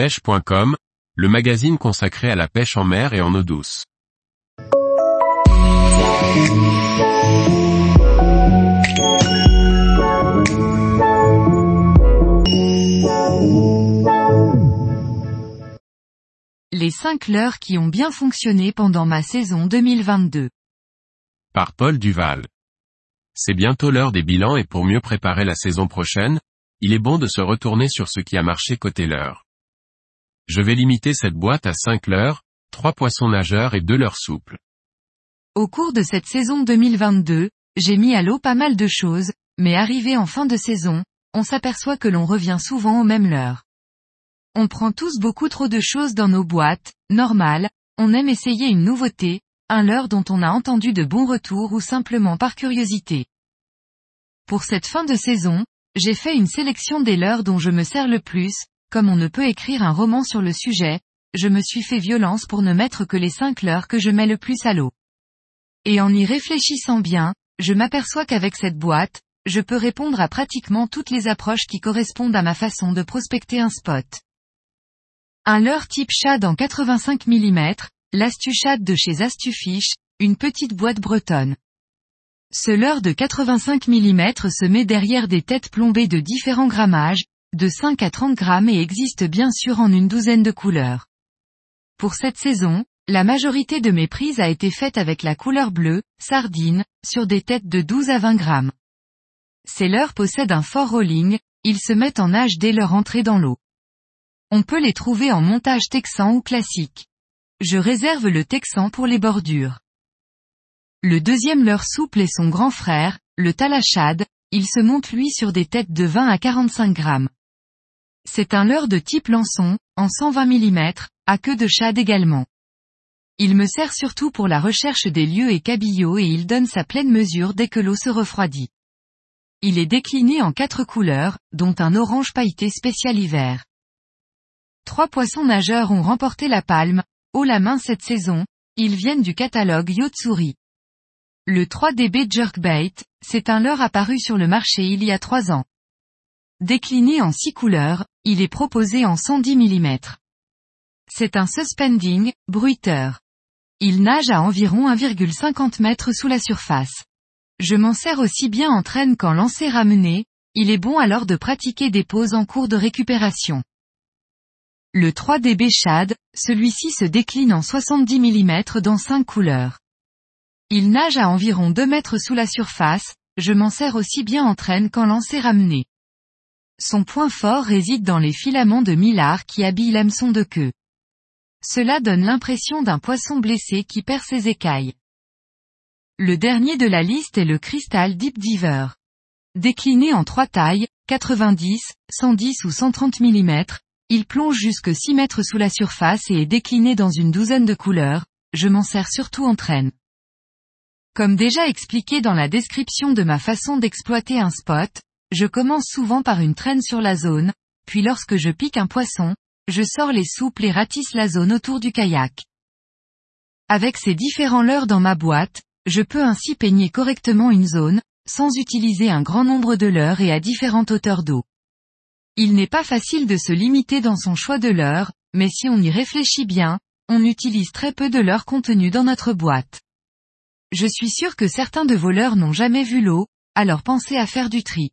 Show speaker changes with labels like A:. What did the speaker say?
A: pêche.com, le magazine consacré à la pêche en mer et en eau douce.
B: Les 5 leurres qui ont bien fonctionné pendant ma saison 2022.
A: Par Paul Duval. C'est bientôt l'heure des bilans et pour mieux préparer la saison prochaine, il est bon de se retourner sur ce qui a marché côté leurre. Je vais limiter cette boîte à 5 leurres, 3 poissons nageurs et 2 leurres souples.
B: Au cours de cette saison 2022, j'ai mis à l'eau pas mal de choses, mais arrivé en fin de saison, on s'aperçoit que l'on revient souvent au même leurre. On prend tous beaucoup trop de choses dans nos boîtes, normal, on aime essayer une nouveauté, un leurre dont on a entendu de bons retours ou simplement par curiosité. Pour cette fin de saison, j'ai fait une sélection des leurres dont je me sers le plus, comme on ne peut écrire un roman sur le sujet, je me suis fait violence pour ne mettre que les 5 leurres que je mets le plus à l'eau. Et en y réfléchissant bien, je m'aperçois qu'avec cette boîte, je peux répondre à pratiquement toutes les approches qui correspondent à ma façon de prospecter un spot. Un leurre type shad en 85 mm, l'Astuchad de chez Astufish, une petite boîte bretonne. Ce leurre de 85 mm se met derrière des têtes plombées de différents grammages, de 5 à 30 grammes et existe bien sûr en une douzaine de couleurs. Pour cette saison, la majorité de mes prises a été faite avec la couleur bleue, sardine, sur des têtes de 12 à 20 grammes. Ces leurres possèdent un fort rolling, ils se mettent en nage dès leur entrée dans l'eau. On peut les trouver en montage texan ou classique. Je réserve le texan pour les bordures. Le deuxième leurre souple est son grand frère, le talachad, il se monte lui sur des têtes de 20 à 45 grammes. C'est un leurre de type lançon, en 120 mm, à queue de shad également. Il me sert surtout pour la recherche des lieux et cabillots et il donne sa pleine mesure dès que l'eau se refroidit. Il est décliné en quatre couleurs, dont un orange pailleté spécial hiver. Trois poissons nageurs ont remporté la palme, haut la main cette saison, ils viennent du catalogue Yotsuri. Le 3DB Jerkbait, c'est un leurre apparu sur le marché il y a trois ans. Décliné en six couleurs, il est proposé en 110 mm. C'est un suspending, bruiteur. Il nage à environ 1,50 m sous la surface. Je m'en sers aussi bien en traîne qu'en lancer ramené, il est bon alors de pratiquer des pauses en cours de récupération. Le 3DB Shad, celui-ci se décline en 70 mm dans 5 couleurs. Il nage à environ 2 mètres sous la surface, je m'en sers aussi bien en traîne qu'en lancer ramené. Son point fort réside dans les filaments de mylar qui habillent l'hameçon de queue. Cela donne l'impression d'un poisson blessé qui perd ses écailles. Le dernier de la liste est le Crystal Deep Diver. Décliné en trois tailles, 90, 110 ou 130 mm, il plonge jusque 6 mètres sous la surface et est décliné dans une douzaine de couleurs, je m'en sers surtout en traîne. Comme déjà expliqué dans la description de ma façon d'exploiter un spot, je commence souvent par une traîne sur la zone, puis lorsque je pique un poisson, je sors les souples et ratisse la zone autour du kayak. Avec ces différents leurres dans ma boîte, je peux ainsi peigner correctement une zone, sans utiliser un grand nombre de leurres et à différentes hauteurs d'eau. Il n'est pas facile de se limiter dans son choix de leurre, mais si on y réfléchit bien, on utilise très peu de leurres contenus dans notre boîte. Je suis sûr que certains de vos leurres n'ont jamais vu l'eau, alors pensez à faire du tri.